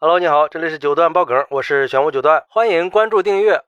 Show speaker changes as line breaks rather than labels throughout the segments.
Hello，你好，这里是九段爆梗，我是玄武九段，欢迎关注订阅。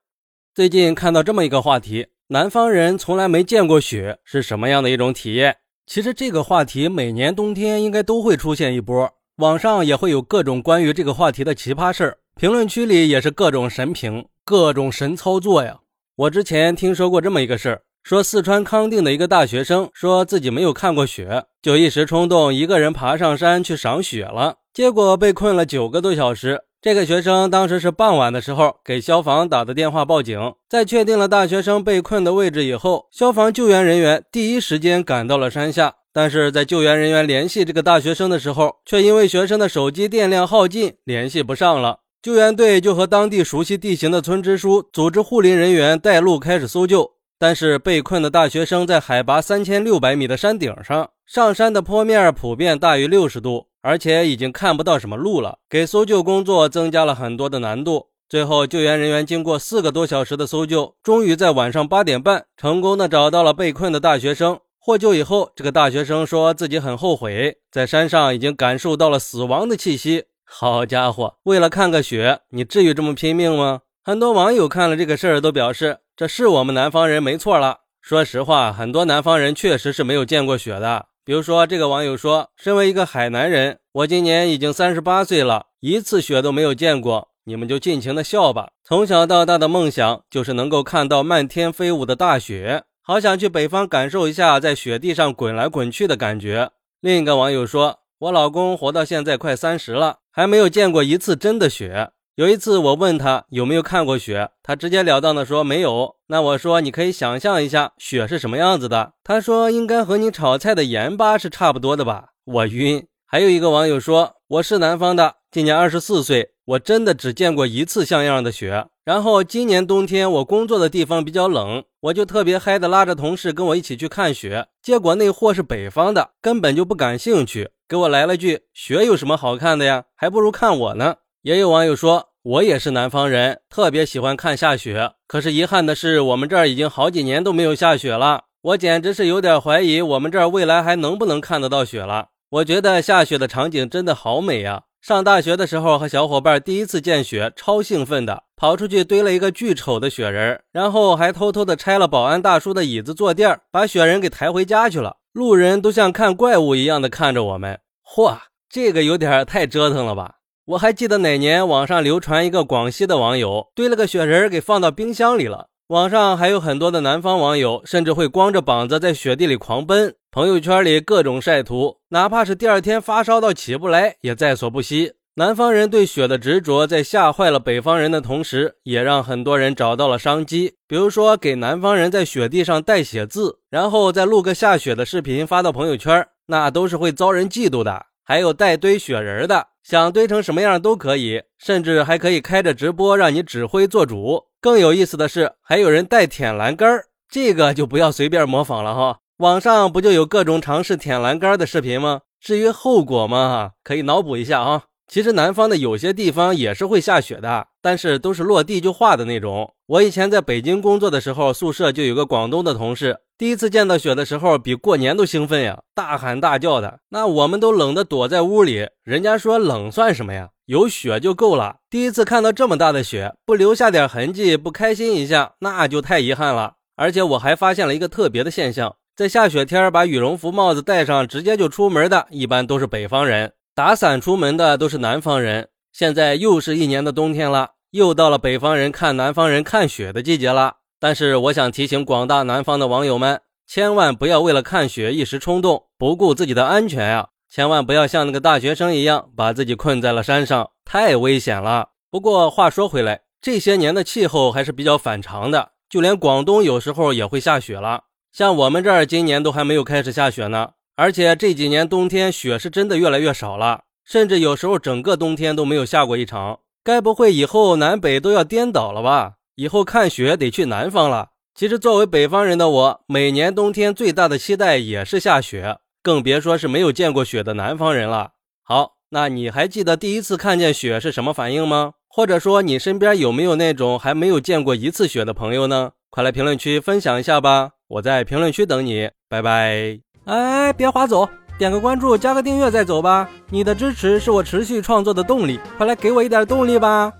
最近看到这么一个话题，南方人从来没见过雪是什么样的一种体验？其实这个话题每年冬天应该都会出现一波，网上也会有各种关于这个话题的奇葩事儿，评论区里也是各种神评，各种神操作呀。我之前听说过这么一个事儿，说四川康定的一个大学生说自己没有看过雪，就一时冲动一个人爬上山去赏雪了。结果被困了九个多小时。这个学生当时是傍晚的时候给消防打的电话报警，在确定了大学生被困的位置以后，消防救援人员第一时间赶到了山下。但是在救援人员联系这个大学生的时候，却因为学生的手机电量耗尽，联系不上了。救援队就和当地熟悉地形的村支书组织护林人员带路开始搜救。但是被困的大学生在海拔三千六百米的山顶上，上山的坡面普遍大于六十度。而且已经看不到什么路了，给搜救工作增加了很多的难度。最后，救援人员经过四个多小时的搜救，终于在晚上八点半成功的找到了被困的大学生。获救以后，这个大学生说自己很后悔，在山上已经感受到了死亡的气息。好家伙，为了看个雪，你至于这么拼命吗？很多网友看了这个事儿都表示，这是我们南方人没错了。说实话，很多南方人确实是没有见过雪的。比如说，这个网友说：“身为一个海南人，我今年已经三十八岁了，一次雪都没有见过。你们就尽情的笑吧。从小到大的梦想就是能够看到漫天飞舞的大雪，好想去北方感受一下在雪地上滚来滚去的感觉。”另一个网友说：“我老公活到现在快三十了，还没有见过一次真的雪。”有一次，我问他有没有看过雪，他直截了当的说没有。那我说你可以想象一下雪是什么样子的。他说应该和你炒菜的盐巴是差不多的吧。我晕。还有一个网友说我是南方的，今年二十四岁，我真的只见过一次像样的雪。然后今年冬天我工作的地方比较冷，我就特别嗨的拉着同事跟我一起去看雪。结果那货是北方的，根本就不感兴趣，给我来了句雪有什么好看的呀，还不如看我呢。也有网友说。我也是南方人，特别喜欢看下雪。可是遗憾的是，我们这儿已经好几年都没有下雪了。我简直是有点怀疑，我们这儿未来还能不能看得到雪了。我觉得下雪的场景真的好美呀！上大学的时候，和小伙伴第一次见雪，超兴奋的，跑出去堆了一个巨丑的雪人，然后还偷偷的拆了保安大叔的椅子坐垫，把雪人给抬回家去了。路人都像看怪物一样的看着我们。嚯，这个有点太折腾了吧！我还记得哪年网上流传一个广西的网友堆了个雪人给放到冰箱里了。网上还有很多的南方网友，甚至会光着膀子在雪地里狂奔，朋友圈里各种晒图，哪怕是第二天发烧到起不来也在所不惜。南方人对雪的执着，在吓坏了北方人的同时，也让很多人找到了商机。比如说，给南方人在雪地上代写字，然后再录个下雪的视频发到朋友圈，那都是会遭人嫉妒的。还有带堆雪人的。想堆成什么样都可以，甚至还可以开着直播让你指挥做主。更有意思的是，还有人带舔栏杆这个就不要随便模仿了哈。网上不就有各种尝试舔栏杆的视频吗？至于后果嘛，可以脑补一下啊。其实南方的有些地方也是会下雪的，但是都是落地就化的那种。我以前在北京工作的时候，宿舍就有个广东的同事，第一次见到雪的时候，比过年都兴奋呀，大喊大叫的。那我们都冷得躲在屋里，人家说冷算什么呀，有雪就够了。第一次看到这么大的雪，不留下点痕迹，不开心一下，那就太遗憾了。而且我还发现了一个特别的现象，在下雪天把羽绒服、帽子戴上，直接就出门的，一般都是北方人。打伞出门的都是南方人。现在又是一年的冬天了，又到了北方人看南方人看雪的季节了。但是我想提醒广大南方的网友们，千万不要为了看雪一时冲动，不顾自己的安全呀！千万不要像那个大学生一样，把自己困在了山上，太危险了。不过话说回来，这些年的气候还是比较反常的，就连广东有时候也会下雪了。像我们这儿今年都还没有开始下雪呢。而且这几年冬天雪是真的越来越少了，甚至有时候整个冬天都没有下过一场。该不会以后南北都要颠倒了吧？以后看雪得去南方了。其实作为北方人的我，每年冬天最大的期待也是下雪，更别说是没有见过雪的南方人了。好，那你还记得第一次看见雪是什么反应吗？或者说你身边有没有那种还没有见过一次雪的朋友呢？快来评论区分享一下吧！我在评论区等你，拜拜。
哎，别划走！
点个关注，加个订阅再走吧。你的支持是我持续创作的动力，快来给我一点动力吧。